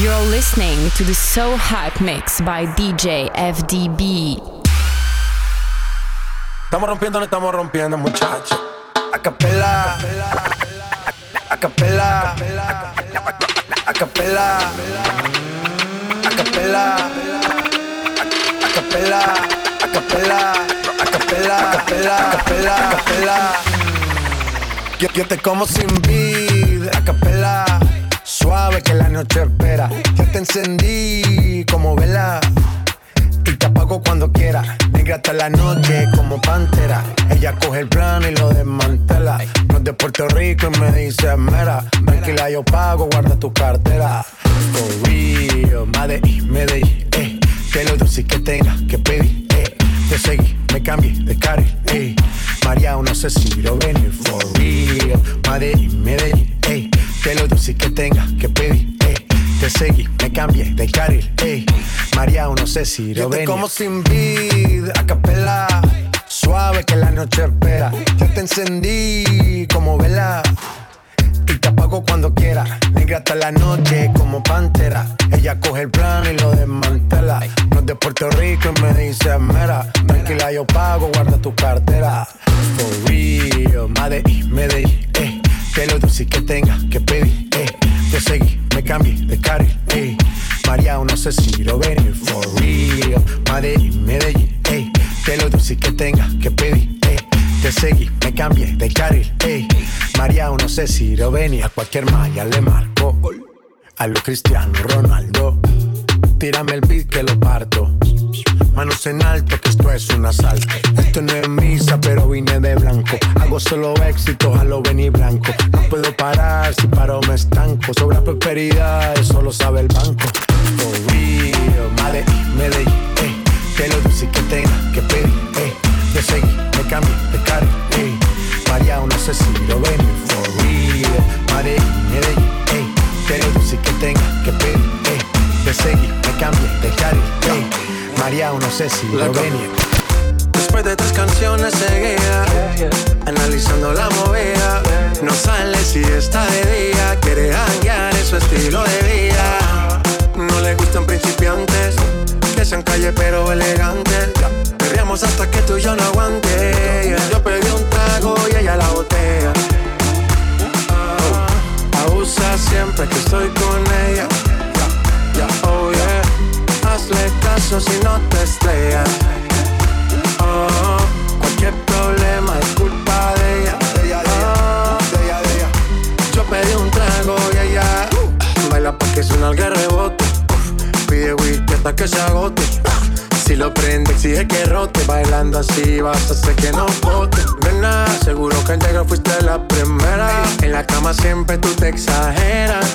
You're listening to the So Hype Mix by DJ FDB. Estamos rompiendo, no estamos rompiendo, muchachos. A capela, a capela, a capela, a capela, a capela, a capela, a capela, a capela, a capela, a capela. Yo, yo te como sin vid, a capela. Suave que la noche espera. Ya te encendí como vela. Y te apago cuando quiera. Negra hasta la noche como pantera. Ella coge el plano y lo desmantela. No es de Puerto Rico y me dice mera. Tranquila, yo pago, guarda tu cartera. For real, Medellín, Medellín, eh. Que lo dulce que tenga que pedir, eh. Te seguí, me cambié de carril, eh. María, no sé si lo venir. For real, Medellín, Medellín, Que lo dulce que tenga que pedir, eh. Te seguí, me cambié de carril, ey. María, no sé si lo ven. como sin vid, a capela. Suave que la noche espera. Ya te encendí como vela. Y te apago cuando quiera. Negra hasta la noche como pantera. Ella coge el plano y lo desmantela. No es de Puerto Rico y me dice mera. Tranquila, yo pago, guarda tu cartera. For real, Medellín, Medellín, eh. Que lo dulce que tenga que pedir, eh. Te seguí, me cambié de carril, ey. María, no sé si lo venir, for real. Medellín, Medellín, ey. Que lo dulce que tenga que pedir, ey. Te seguí, me cambié de carril, ey. María, no sé si lo venir. A cualquier malla le marco. A lo Cristiano Ronaldo. Tírame el beat que lo parto. Manos en alto, que esto es un asalto. Esto no es misa, pero vine de blanco. Hago solo éxito, a lo venir blanco. No puedo parar, si paro me estanco. Sobra prosperidad, eso lo sabe el banco. For real, Medellín, Medellín, eh. Que lo que tenga que pedir, eh. Te seguí, me cambié de carril, eh. María, no sé si lo ven, for real. Medellín, Medellín, eh. Que lo dulce que tenga que pedir, eh. Te seguí, me cambié de carril, eh. María, no sé si lo venía. Después de tres canciones seguía Analizando la movida. No sale si está de día Quiere es su estilo de vida. No le gustan principiantes Que sean calle pero elegantes. Perreamos hasta que tú y yo no aguante. Yo pedí un trago y ella la botella Abusa siempre que estoy con ella. Oh yeah Hazle caso si no te estrellas Oh, cualquier problema es culpa de ella. Oh, Yo pedí un trago y ella baila pa' que suena el rebote. Pide whisky hasta que se agote. Si lo prende, exige que rote. Bailando así vas a hacer que no bote. Nena, seguro que al llegar fuiste la primera. En la cama siempre tú te exageras.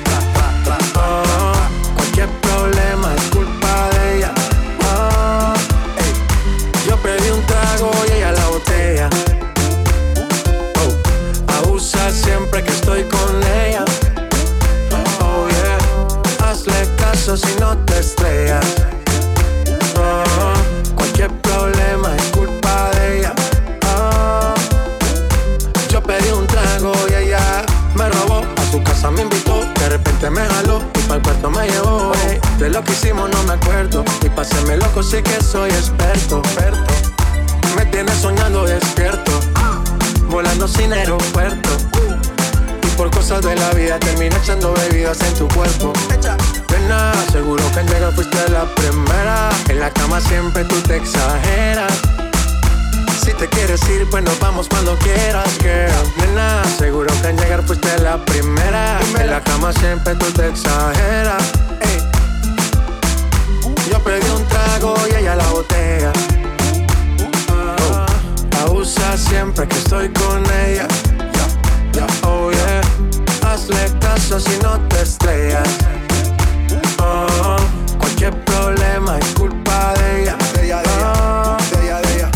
Si no te estrellas. Oh, cualquier problema es culpa de ella. Yo pedí un trago y ella me robó. A su casa me invitó, de repente me jaló y para el cuarto me llevó. De lo que hicimos no me acuerdo. Y pa' hacerme loco sí que soy experto. experto. Me tienes soñando despierto, volando sin aeropuerto. Y por cosas de la vida terminé echando bebidas en tu cuerpo. Nena, seguro que al llegar fuiste la primera. En la cama siempre tú te exageras. Si te quieres ir, pues nos vamos cuando quieras, girl. Nena, seguro que al llegar fuiste la primera. En la cama siempre tú te exageras. Yo pedí un trago y ella la botella. Oh, abusa siempre que estoy con ella. Oh hazle caso si no te estrellas que el problema es culpa de ella. De ella, de ella.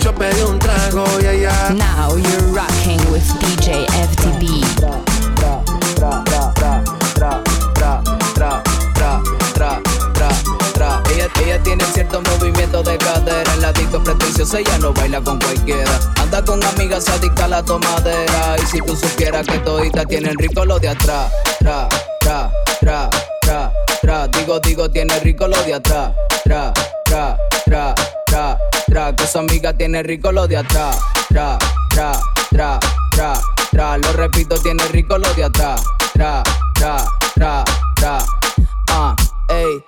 Yo pedí un trago y ella. Now you're rocking with DJ FTB. Tra, tra, tra, tra, tra, tra, tra. Ella, tiene cierto movimiento de cadera. El ladito pretencioso, ella no baila con cualquiera. Anda con amigas adicta a la tomadera. Y si tú supieras que todita tienen rico lo de atrás. Tra, tra, tra, tra, tra. Digo, digo, tiene rico lo de atrás. Tra, tra, tra, tra, tra. Que su amiga tiene rico lo de atrás. Tra, tra, tra, tra, tra. Lo repito, tiene rico lo de atrás. Tra, tra, tra, tra. Ah, ey.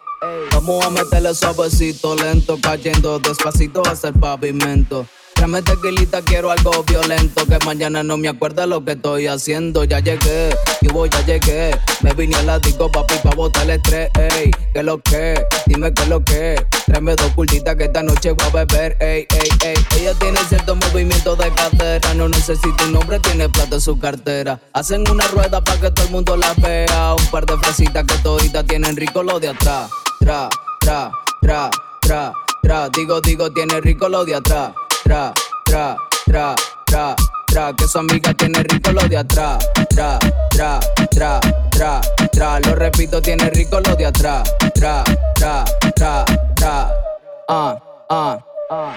Vamos a meterle suavecito, lento, cayendo despacito hasta el pavimento. Tráeme tequilita, quiero algo violento. Que mañana no me acuerda lo que estoy haciendo. Ya llegué, y voy, ya llegué. Me vine a la disco, papi, pa' botar el estrés. Ey, ¿qué lo que? Dime qué lo que. Tráeme dos cultitas que esta noche voy a beber. Ey, ey, ey. Ella tiene cierto movimiento de cadera. No necesita un nombre, tiene plata en su cartera. Hacen una rueda para que todo el mundo la vea. Un par de fresitas que toditas tienen rico lo de atrás. Tra, tra, tra, tra, tra. Digo, digo, tiene rico lo de atrás tra, tra, tra, tra, tra, que su amiga tiene rico lo de atrás, tra, tra, tra, tra, tra, lo repito, tiene rico lo de atrás, tra, tra, tra, tra, ah, ah.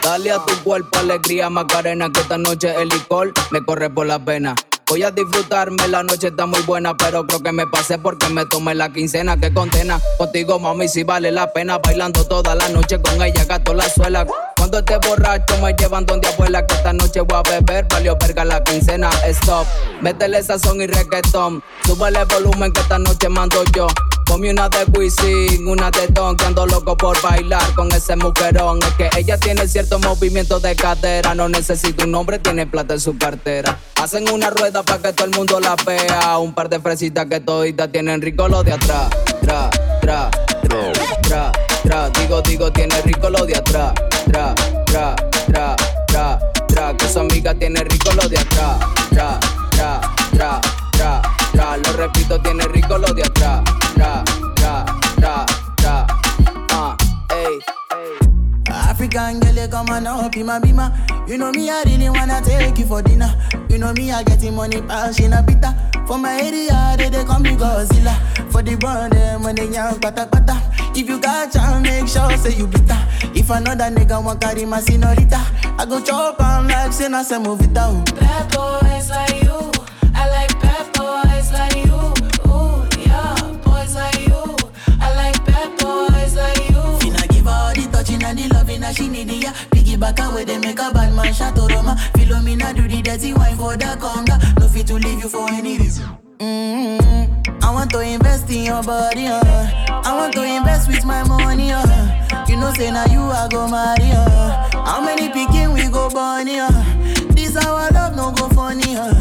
Dale a tu cuerpo alegría, Macarena, que esta noche el licor me corre por la pena. Voy a disfrutarme, la noche está muy buena, pero creo que me pasé porque me tomé la quincena que contena. Contigo, mami, si vale la pena, bailando toda la noche con ella, gato la suela. Cuando esté borracho me llevan donde abuela que esta noche voy a beber, valió verga la quincena, stop. Métele sazón y reggaetón, súbele volumen que esta noche mando yo. Ponme una de Wisin, una de Don, que ando loco por bailar con ese mujerón. Es que ella tiene cierto movimiento de cadera, no necesita un nombre, tiene plata en su cartera. Hacen una rueda para que todo el mundo la vea, un par de fresitas que toditas tienen rico lo de atrás. Tra, tra, tra, tra, tra, digo, digo, tiene rico lo de atrás. Tra, tra, tra, tra, tra, que su amiga tiene rico lo de atrás. Tra, tra, tra, tra, tra, lo repito, tiene rico lo de atrás ra, ra, ra, ra. Uh, hey, hey. African girl, you come on up in my bima. You know me, I really wanna take you for dinner. You know me, I getting money, pass in a bitter. For my area, they, they call me Godzilla. For the brand, eh, them when they young, pata pata. If you got chance, make sure say you bitter. If another nigga want carry my senorita, I go chop on like say na se move it out. Bad boys like you, Ooh, yeah, boys like you, I like bad boys like you. Finna give all the touching and the loving that she need ya. Piggyback away, they make a bad man shot Roma. Philomena do the dirty wine for the conga. No fit to leave you for any reason. Mm-hmm. I want to invest in your body, uh. I want to invest with my money, uh. You know, say now you I go marry, uh. How many picking we go bunny, uh. This our love no go funny, uh.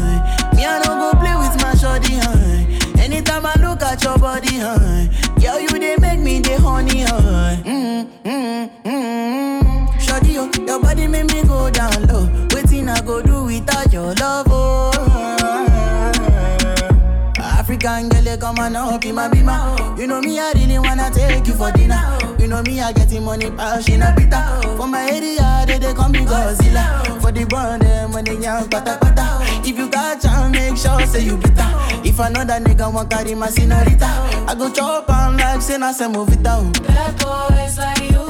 Me I don't go play with my shorty, uh. Anytime I look at your body, uh. Come on up in my bima. You know me, I really wanna take you for dinner. You know me, I getting money, passion a bitter. For my area, they, they call me Godzilla. For the brand, eh, them when they young, pata pata. If you got chance, make sure say you bitter. If another nigga want carry my senorita, I go chop on like say na se out. Bad boys like you,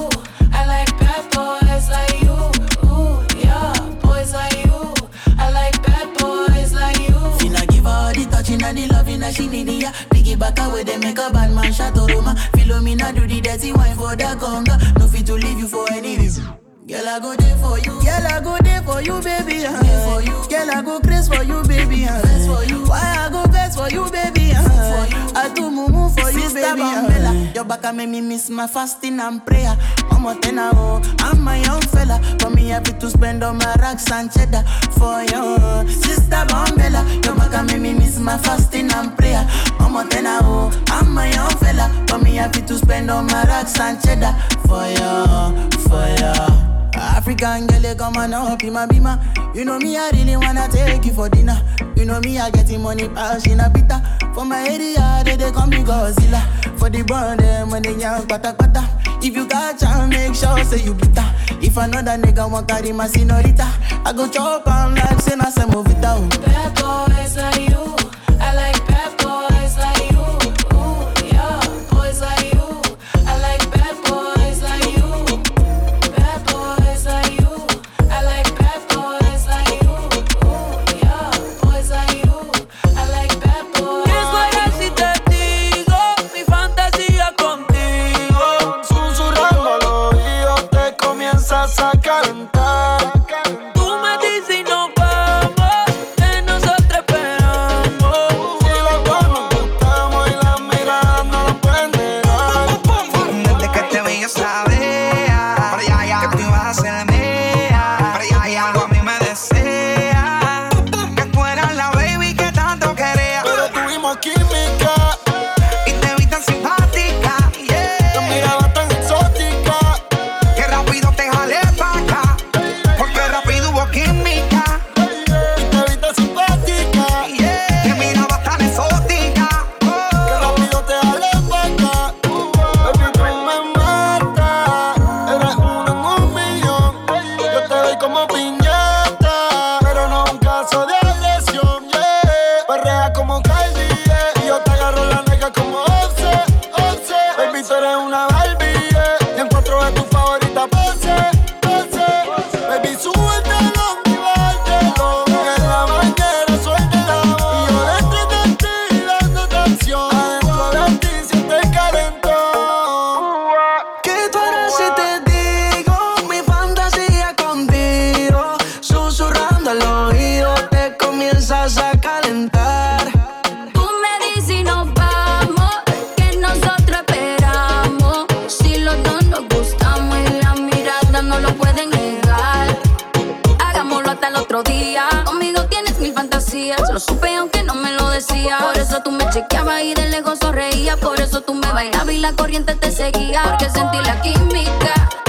she need, yeah. Piggyback away, they make a bad man shot Roma. Philomena do the dirty wine for the conga. No fit to leave you for any reason. Girl, I go there for you. Girl, I go there for you, baby. Uh. For you. Girl, I go crazy for you, baby. Uh. For you. Why I go best for you, baby? For. I do mumu for Sister you, baby. Uh. Your back make me miss my fasting and prayer. I'm a tenor, oh. I'm my young fella. For me, happy to spend all my racks and cheddar for you. Sister Bombella, your back make me miss my fasting and prayer. I'm a tenor, oh. I'm my young fella. For me, happy to spend all my racks and cheddar for you, for you. African girl, you come on up in my bima. You know me, I really wanna take you for dinner. You know me, I getting money, passion a bitter. For my area, they, they call me Godzilla. For the brand, them when they young, pata pata. If you got chance, make sure say you bitter. If another nigga want carry my senorita, I go chop on like say move it out. Bad boys al oído te comienzas a calentar. Tú me dices y nos vamos, que nosotros esperamos. Si los dos nos gustamos y la mirada no lo pueden negar. Hagámoslo hasta el otro día. Conmigo tienes mil fantasías, lo supe aunque no me lo decías. Por eso tú me chequeabas y de lejos sonreía. Por eso tú me bailabas y la corriente te seguía. Porque sentí la química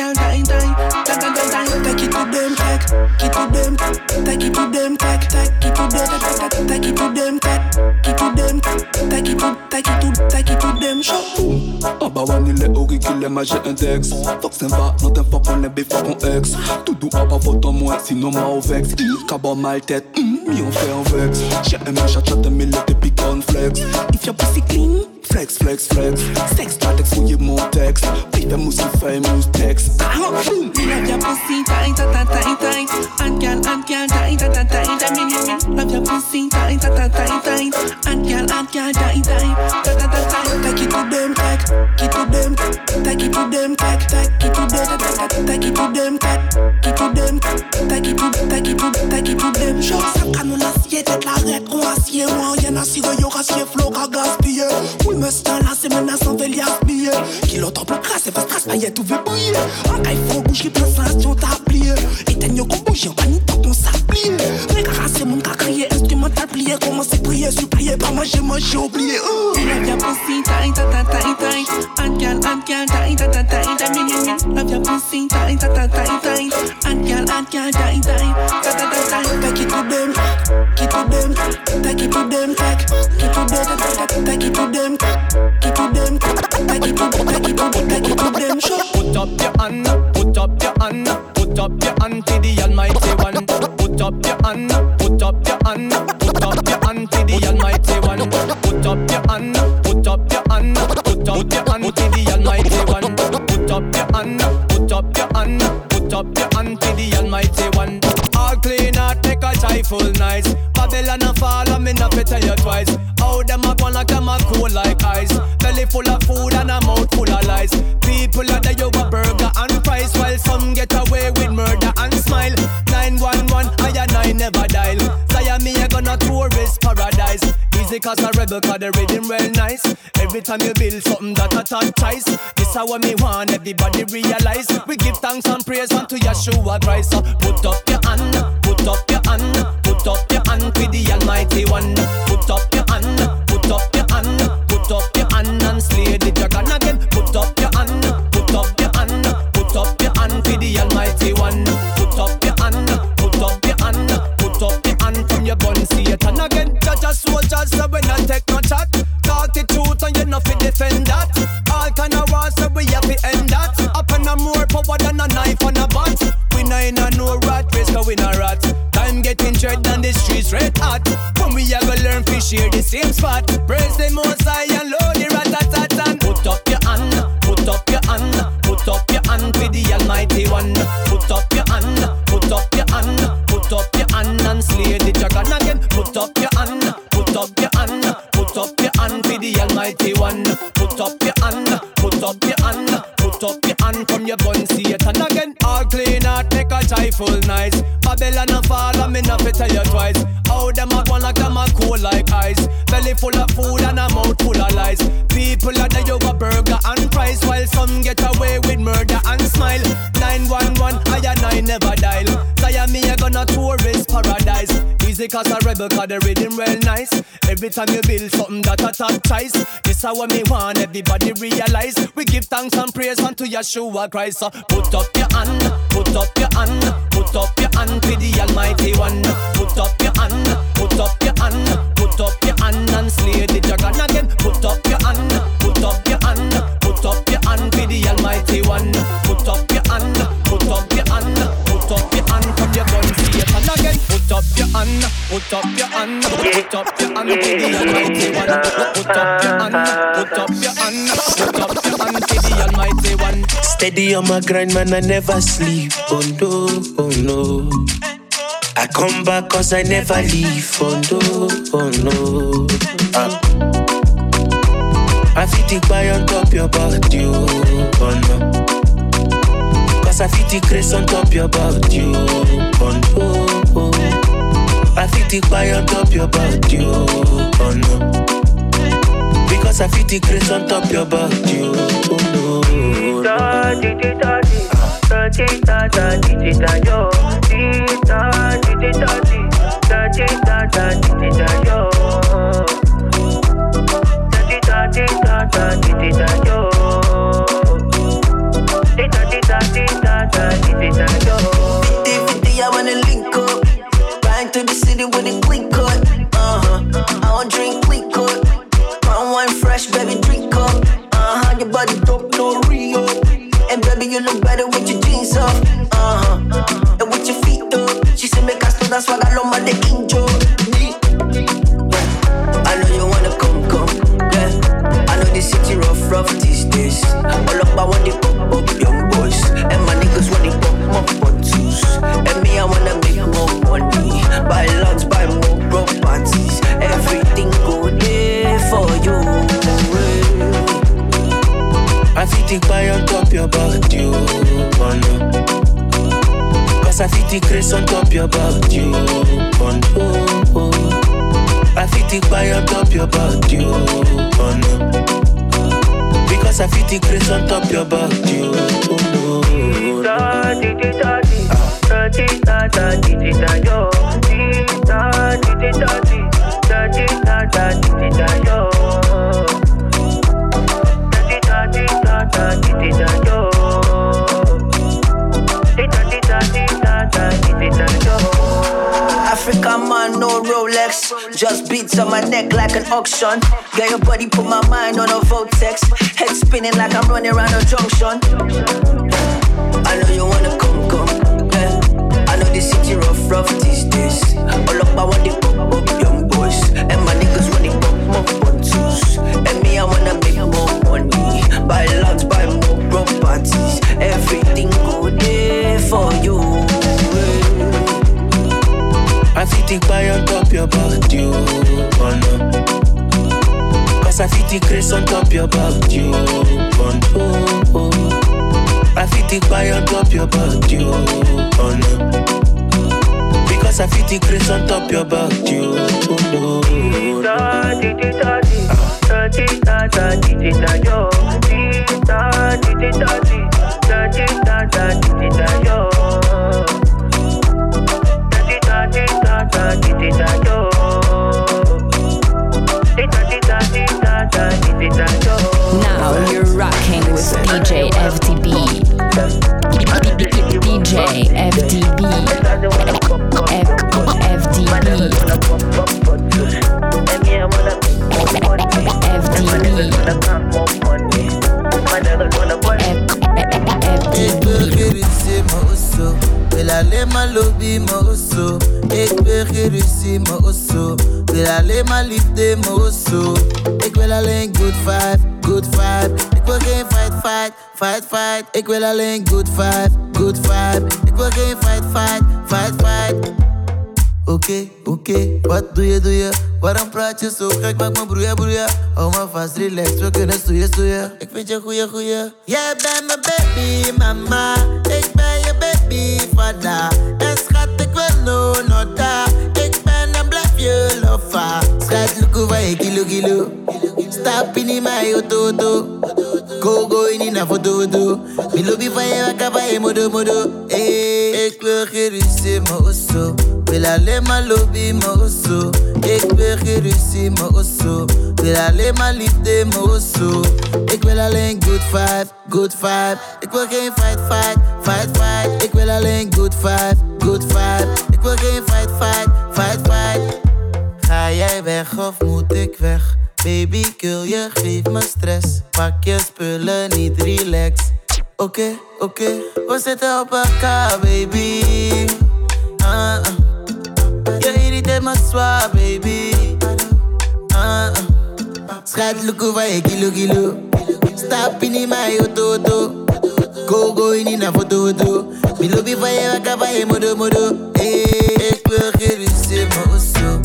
girl time time. Take girl time. Take it to them, to them, take it to them, take it to them, take, it to them, to them, take it to, take it to, take it to them. On est les auricules, les magies index. Fox non t'en fuck on est ex. Tout doux à pas photo moi, sinon moi au vex. Mal tête, hmm, mi on fait un vex. J'ai un machin chat, mais le pique on flex. If your pussy clean, flex, flex, flex. Sex, pas texte, fouillez mon texte. Fè mousi fè mous text Me love your pussy tight, tight, tight, tight, tight. And girl, and girl, tight, tight, tight, tight, tight. Me, me, me. Love your pussy. Take it to them, take, it to them, take it to them, take, to them, take it to them, to them, take it take it take it to them. As paillettes ou veut briller En caille fond bouche qui sensation t'as plié Éteigne qu'on bouge, en panique tant qu'on s'applier Rien qu'à rasser mon qu'à crier, est-ce que plié, comment c'est prier, supplier, pas moi, j'ai moi, j'ai oublié. Love your pussy tight, tight, tight, tight. And girl, and girl, tight, tight, tight, tight. Me, me, me. Love your pussy tight, tight, tight, tight. And girl, and girl, tight, tight, tight, tight, tight. Take it to them, it to them, take it to them, take it to them, take it to them, it to them, take it to, take it to, take it to them. Put up your hand, put up your hand, put up your hand to the Almighty One. Put up your hand, put up your hand, the Almighty One. Put up your hand, put up your hand, put up your hand to the Almighty One. Put up your hand, put up your hand, put up your hand to the Almighty One. All clean out, make a joyful nice. Babylon a fall, me not fi tell you twice. How them a gone like them a cool like ice. Belly full of food and a mouth full of lies. Easy cause a rebel cause the rhythm well nice. Every time you build something that a top choice. This how me want everybody realize. We give thanks and praise unto Yeshua Christ. So put up your hand, put up your hand, put up your hand to the Almighty One. Put up your hand, put up your hand, put up your hand and slay the dragon again. Put up your hand, put up your hand, put up your hand to the Almighty One. Again. Judge a soldier, so we not take no chat. Talk the truth and you not fi defend that. All kind of wars, so we have to end that. Up and a more power than a knife and a bat. We not in a no rat race, cause we not rat. Time getting tread on the streets red hot. When we go learn fi share the same spot. Praise the most high and low the rat Put up your hand, put up your hand, put up your hand for the Almighty One. Put up your hand, put up your hand, the Almighty One. Put up your hand, put up your hand, put up your hand from your gun Satan again. All clean out, make a full nice. Babylon a fall and me not fi tell you twice. How them a one like them a cool like ice. Belly full of food and a mouth full of lies. People are there over burger and fries while some get away with murder and smile. 911, I and I never dial. Say me a gonna tourist paradise. Easy cause a rebel cause the rhythm well nice. Every time you build something that top choice. This how me want everybody realize. We give thanks and praise unto Yeshua Christ. So put up your hand, put up your hand, put up your hand to the Almighty One. Put up your hand, put up your hand, put up your hand and slay the dragon again. Put up your hand, put up your hand, put up your hand to the Almighty One. Put up up your hand, put up your hand, put up your hand to the Almighty One. Put up your hand, put up your hand, put up your hand to the Almighty One. Steady on my grind, man, I never sleep. Oh no, oh no. I come back cause I never leave. Oh no, oh no. Ah. I feel the buy on top your body, oh no. Cause I feel the grace on top your body, oh. Oh. I feel the buy on top your body, oh, oh no. Because I feel the grace on top your body, oh, oh no. Tita, tita, tita, tita, tita, yo. Tita, tita, tita, tita, like Ik wil alleen good vibe, good vibe Ik wil geen fight, fight, fight, fight Oké, oké, wat doe je, doe je? Waarom praat je zo gek? Maak me broeien, broeien. Hou me vast, relax, we kunnen stoeien, stoeien. Ik vind je goeie, goeie. Jij bent mijn baby, mama. Ik ben je baby, vader. En schat, ik wil no nota. Ik ben en blijf je lover. Schat, look over je kilo kilo. Stap in my auto auto. Na foto foto. Mi lobby van je wakker van modo modo. Hey, ik wil ruzie, maar osso. Wil alleen maar lobby, maar osso. Ik wil ruzie, maar osso. Wil alleen maar liefde, osso. Ik wil alleen good vibe, good vibe. Ik wil geen fight, fight, fight, fight. Ik wil alleen good vibe, good vibe. Ik wil geen fight, fight, fight, fight. Ga jij weg of moet ik weg? Baby, kill je, geef me stress. Pak je spullen, niet relax. Oké, oké, we zitten op elkaar, baby. Ah, ah. Je irriteert me zwaar, baby. Ah, ah. Schat, look over je kilo, kilo. Stap in mijn auto, auto. Go, go in na foto, foto. Mi lobby van je wakker van je modo, modo. Hey, ik wil geen ruzie, maar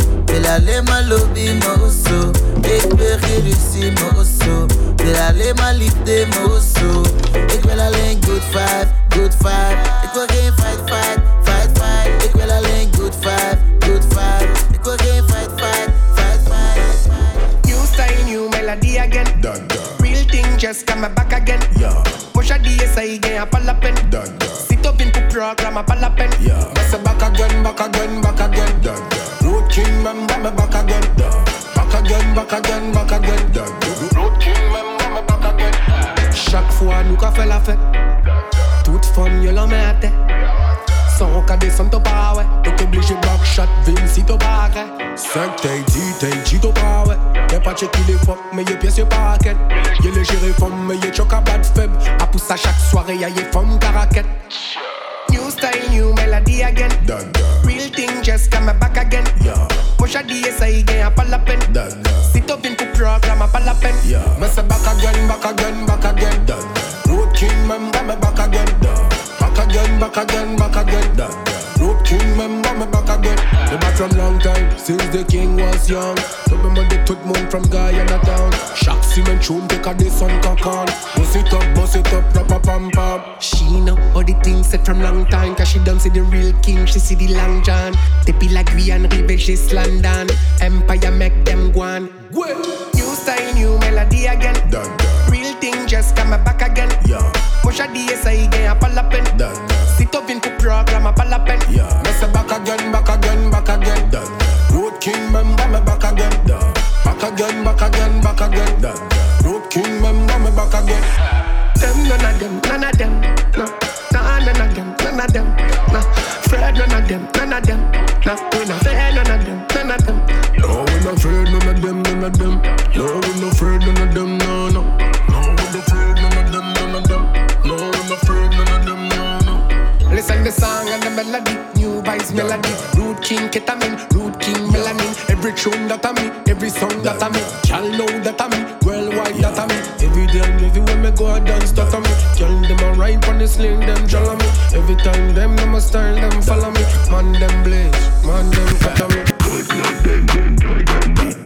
osso. Wil alleen maar lobby, maar osso. Ik wil geen ruzie, maar osso. Wil alleen maar liefde, maar osso. Ik wil alleen good vibe, good vibe. Ik wil geen fight, fight, fight, fight. Ik wil alleen good vibe, good vibe. Ik wil geen fight, fight, fight, fight. New style, new melody again. Dun, dun. Real thing just come back again. Yeah. Push a DSI again, a palapen. Dun, dun. Sit up in the program, a palapen. Yeah. That's a back again, back again, back again. Again, back again, back. Chaque fois, nous qu'a fait la fête. Toute fun, yo l'en mette. Sans qu'à descendre. T'es obligé backshot, Vince, si t'as pas arrêt. 5 t'es dit, t'es dit, t'as pas, ouais. Y'a pas checké les fuck, mais y'a pièce, y'a pas. Y'a les gérés femmes, mais y'a choc à bad faible. À pousse à chaque soirée, y'a y'a femme caraquette. Style, new melody again. Real thing just come back again. Yeah. Push a DSI again, a pas la peine. Dun, dun. Sit up in the program, a pas la peine. Yeah. Me say back again, back again, back again. Road king, member me back again. Back again, back again, back again. Road king, member me back again. The back from long time, since the king was young. Remember the tout moon from Guyana town. Shock cement tune, take a this on cock Bust it up, bust it up, rap pam pam. She know all the things said from long time. Cause she done see the real king, she see the long john. They be like Guyana, Rive, just London. Empire make them go on. New style, new melody again. Dun, dun. Real thing just come back again. Yeah. Push a DSI again, a palapen. Dun, dun. Sit up in the program, a palapen. Yeah. Me say back again, back again, back again. Dun. Road king, member me back again. Dun. Back again, back again, back again. Dun. Road king, member me back again. Them none of them, none of them, no. Nah, none of them, none of them, nah. Fred none of them, none of them, nah. We not fair none of them, none of them. No, we not afraid none of them, none of them. No, we not afraid none of them, Listen the song and the melody, new vibes melody. Root king ketamine, root king melanin. Every tune that I me, every song that I me. Y'all know that I me, worldwide that I me. Every day and everywhere me go, I dance that I me. Y'all them a rhyme on the sling, them jolly me. Every time them, them a style, them follow me. Man them blaze, man them me. Me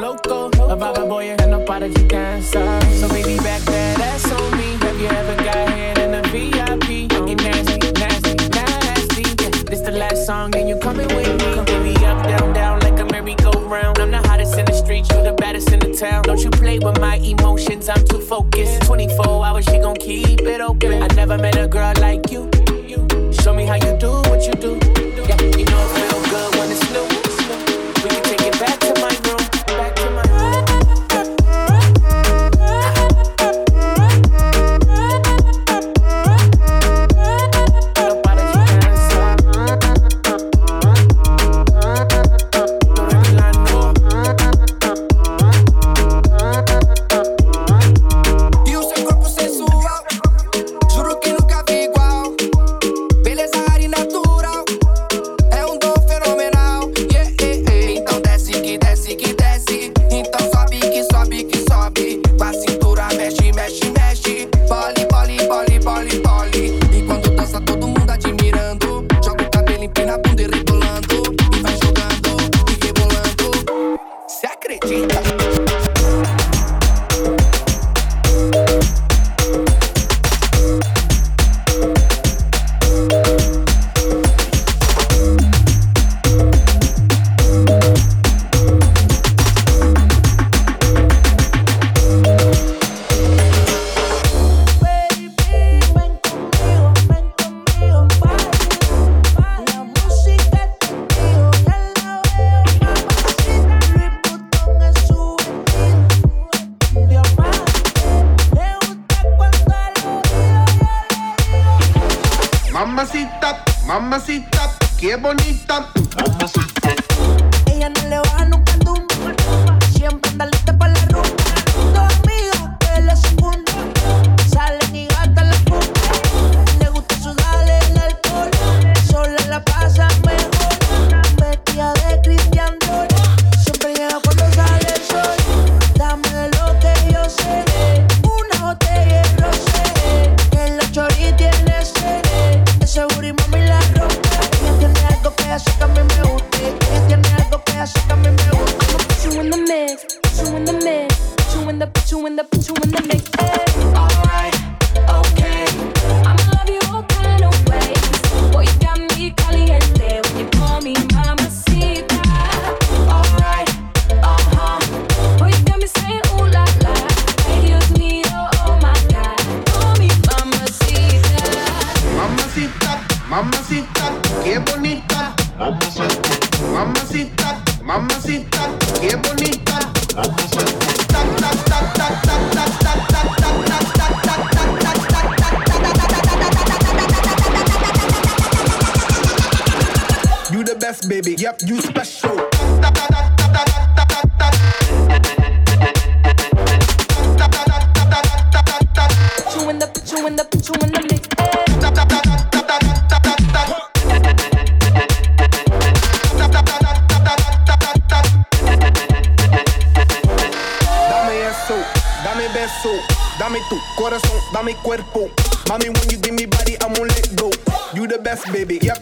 loco. A vibe boy, and no of your danza. So baby, back that ass on me. Have you ever got head in a VIP? You nasty, nasty, nasty. This the last song, and you coming with me. Come baby, up, down, down, like a merry-go-round. I'm the hottest in the street, you the baddest in the town. Don't you play with my emotions, I'm too focused. 24 hours, she gon' keep it open. I never met a girl like you. Show me how you do what you do. Yeah, mamacita, qué bonita. big. Yep.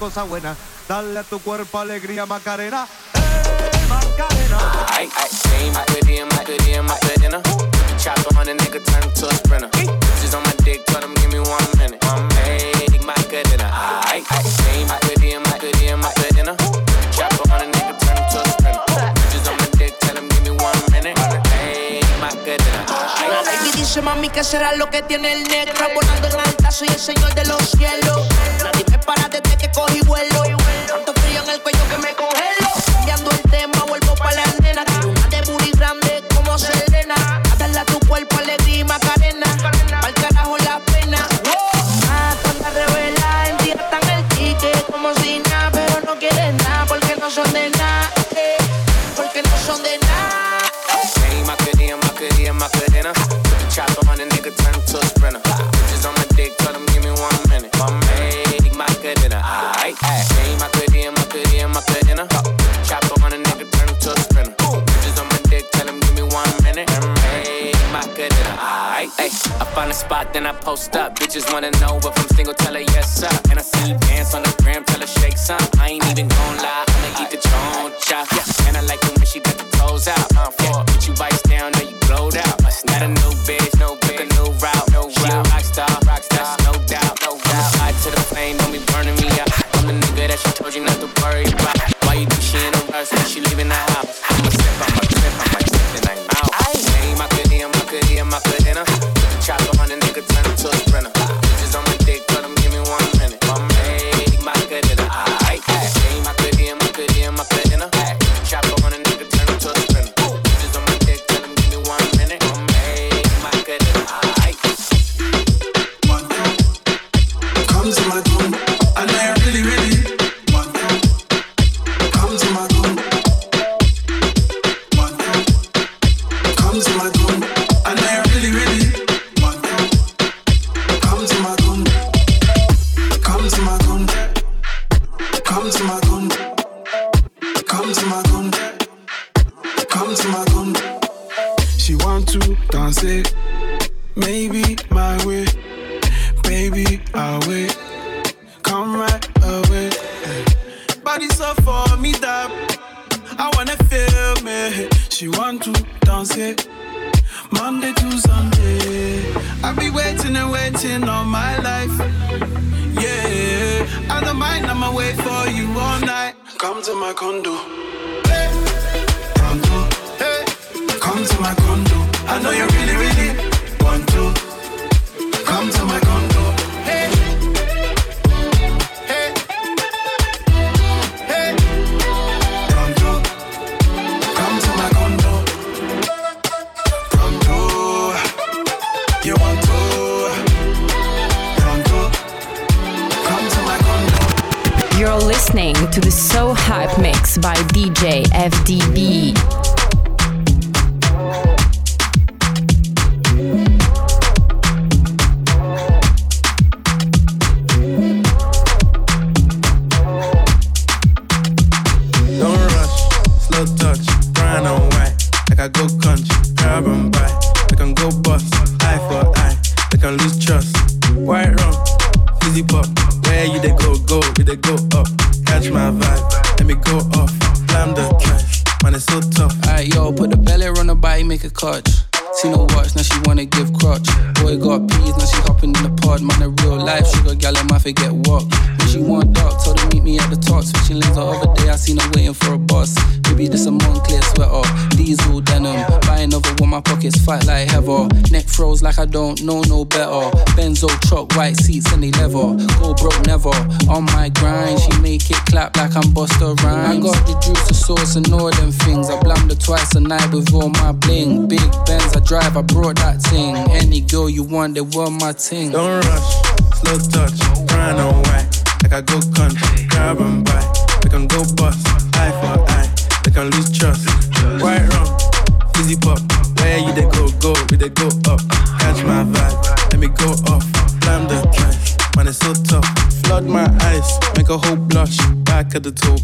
cosa buena. Dale a tu cuerpo alegría, Macarena. ¡Eh, Macarena! Ay, ay, game, my goodie and my goodie and my good dinner. Chopper on a nigga, turn to a sprinter. Bitches on my dick, tell them give me one minute. Hey, my good dinner. Ay, ay, game, my mami que será lo que tiene el negro. Volando en alta soy el señor de los cielos. Nadie me para desde que cogí vuelo. Tanto frío en el cuello que me coge. block, then I post up. Bitches wanna know if I'm single, tell her yes, sir. And I see you dance on the gram, tell her shake some. I ain't even gon' lie, I'ma eat the choncha. And I like the by DJ FDB. drive, I brought that thing. Any girl you want, they were my thing. Don't rush, slow touch, brown on white. Like I go country, grab and buy. We can go bust, eye for eye. We can lose trust, right wrong, fizzy pop. Where you they go, go, we they go up. Catch my vibe, let me go off. Climb the track, man it's so tough. Flood my eyes, make a whole blush. Back at the toe,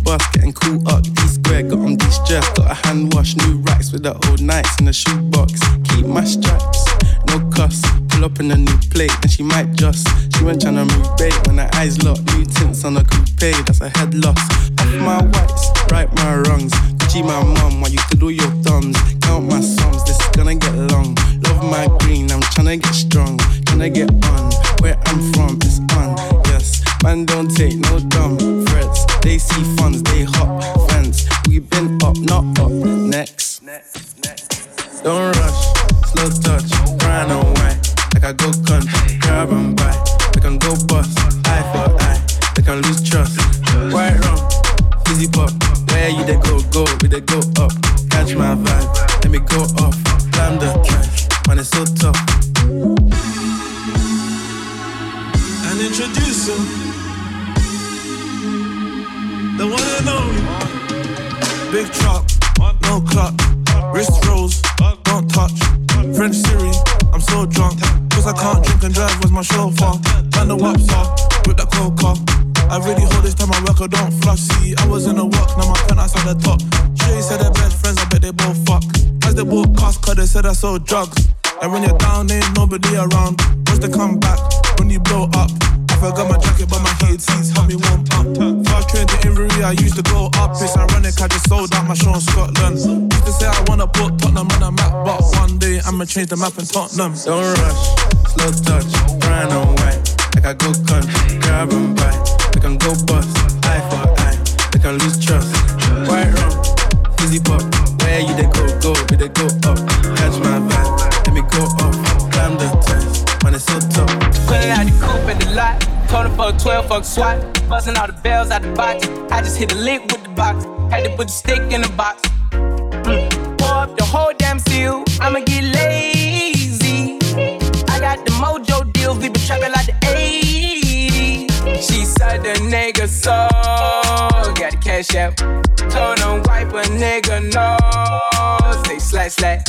I'ma change the map in Tottenham. Don't rush, slow touch, brown and white. Like I go country, grab and buy. We can go bust, eye for eye. We can lose trust. Quite wrong, easy pop. Where you they go, go, we they go up. Catch my vibe, let me go up. Climb the test, man, it's so tough. Pulling out the coupe at the lot. Told her fuck 12, fuck SWAT. Busting all the bells out the box. I just hit the lick with the box. Had to put the stick in the box. Mm. Pour up the whole damn I'ma get lazy. I got the mojo deals. We been trapping like the 80s. She said the nigga so. Got the cash out. Told him wipe a nigga no. Say slash slash.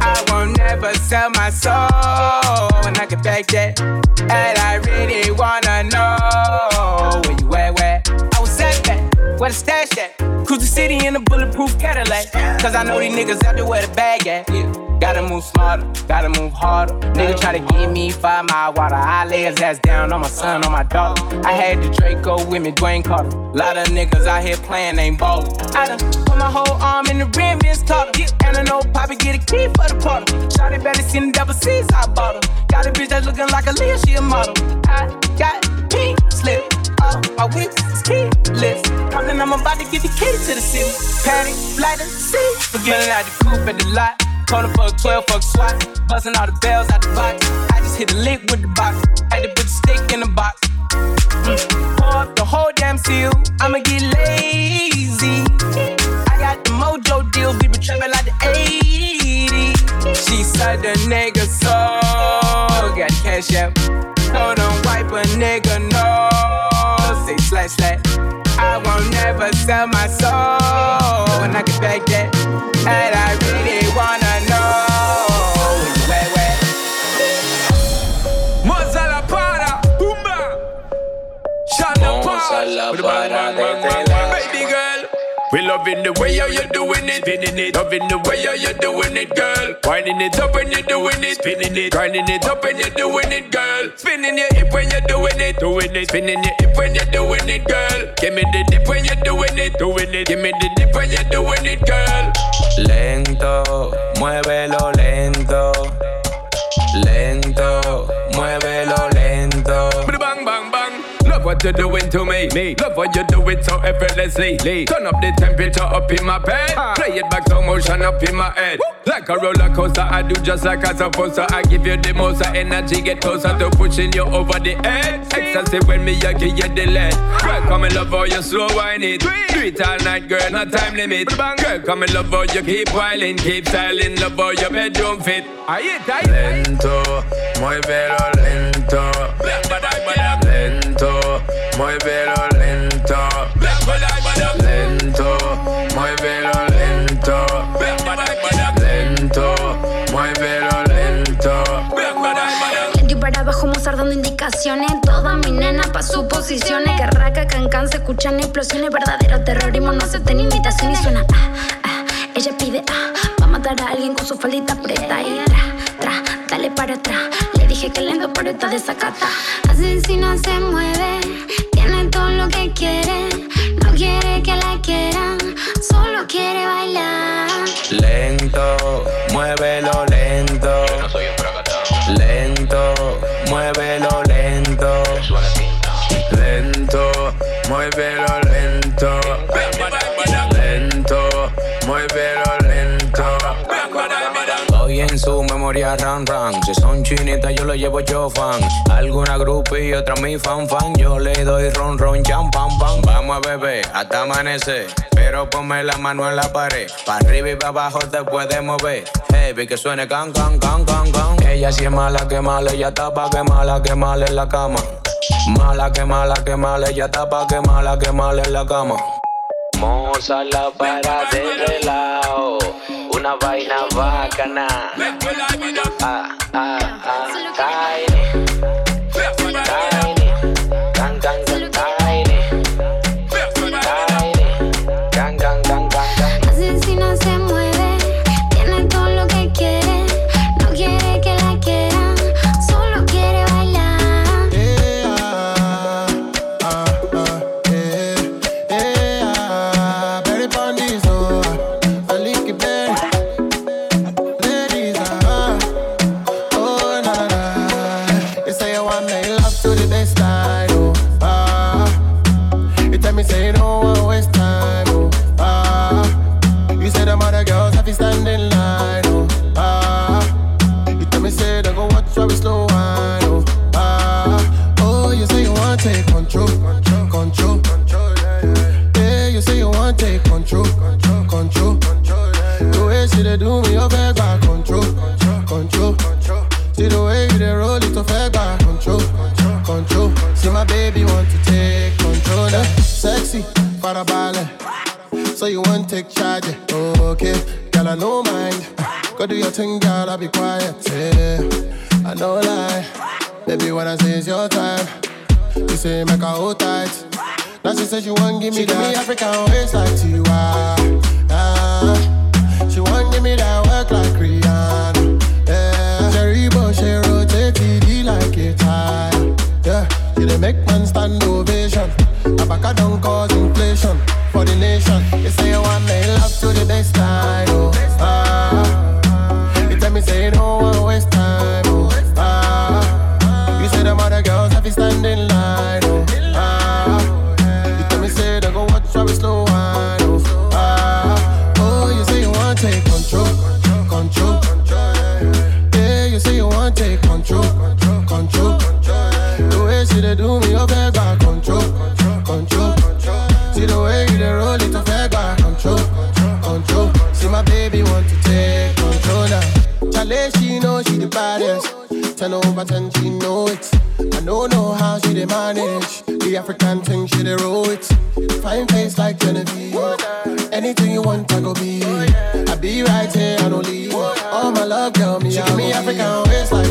I won't never sell my soul. And I can back that. And I really wanna know where you at, where? Where the stash at? Cruise the city in a bulletproof Cadillac. Cause I know these niggas out there where the bag at. Yeah. Gotta move smarter, gotta move harder. Nigga try to give me five mile water. I lay his ass down on my son, on my daughter. I had the Draco with me, Dwayne Carter. Lot of niggas out here playing, ain't ballin'. I done put my whole arm in the rim, Vince Carter. And I know Poppy get a key for the party. Shotty better seen the double C's, I bought her. Got a bitch that's looking like a Leah, she a model. I got pink slip. Uh, my whip is keyless. Compton, I'm about to get the key to the city. Patty, light the sea. Forgetting out the coupe at the lot. Told her fuck 12, fuck SWAT. Busting all the bells out the box. I just hit the lick with the box. Had to put the stick in the box. Mm. Pour up the whole damn seal. I'ma get lazy. I got the mojo deals. We been trapping like the 80s. She said the nigga so. Got cash out. Sell my soul. And I can back that. And I loving the way how you doing it, spinning it. Loving the way how you doing it, girl. Winding it up when you're doing it, spinning it. Grinding it up when you're doing it, girl. Spinning your hip when you're doing it, doing it. Spinning your hip when you're doing it, girl. Give me the dip when you're doing it, doing it. Give me the dip when you're doing it, girl. Lento, muévelo lento. Lento, muévelo what you're doing to me. me. Love what you do it so effortlessly. Lee. Turn up the temperature up in my bed. Play it back slow motion up in my head. Like a roller coaster, I do just like I'm supposed to. I give you the most of energy, get closer to pushing you over the edge. Ecstasy when me, I give you the lead. Girl, come and love how you slow wine it. Do it all night, girl, no time limit. Girl, come and love how you keep whiling, keep styling, love how your bedroom fit. I hit, I Lento, muévelo lento. Lento, muévelo lento. Lento, muévelo lento. Lento, muévelo lento. Lento y para abajo Mozart dando indicaciones. Toda mi nena pa' sus posiciones Que raca, cancan, se escuchan explosiones. Verdadero terrorismo, no acepten imitación Y suena ah, ah, ella pide ah Va a matar a alguien con su faldita preta. Y tra, tra, dale para atrás. Le dije que lento, pero está desacata. Asesina se mueve, tiene todo lo que quiere. No quiere que la quieran, solo quiere bailar. Lento, muévelo memoria ran ran. Si son chinitas, yo lo llevo yo fan. Alguna grupo y otra mi fan fan. Yo le doy ron ron cham pam pam. Vamos a beber hasta amanecer. Pero ponme la mano en la pared. Pa' arriba y pa' abajo te puedes mover. Heavy que suene can can can can can. Ella sí es mala que mala, ella tapa que mala que mala en la cama. Mala que mala que mala, ella tapa que mala que mala en la cama. Moza la para de relajo una vaina bacana. Ah, ah, ah, make love to the best line, oh, ah. You tell me say you don't want waste your thing, girl, I'll be quiet. Yeah, I know lie. Baby, when I say it's your time, you say make her hold tight. Now she says she want give me that. Give me African waist like Tiwa. Ah, she want give me that work like Rihanna. Yeah, Jerry Bush, she rotate TD like a tire. Yeah, she dey make man stand ovation. Abaka don't cause she know she the baddest. Ten over ten, she know it. I don't know how she dey manage the African thing, she dey roll it. Fine face like Genevieve. Anything you want, I go be. I be right here, I don't leave. All my love, girl, me, I me African waist like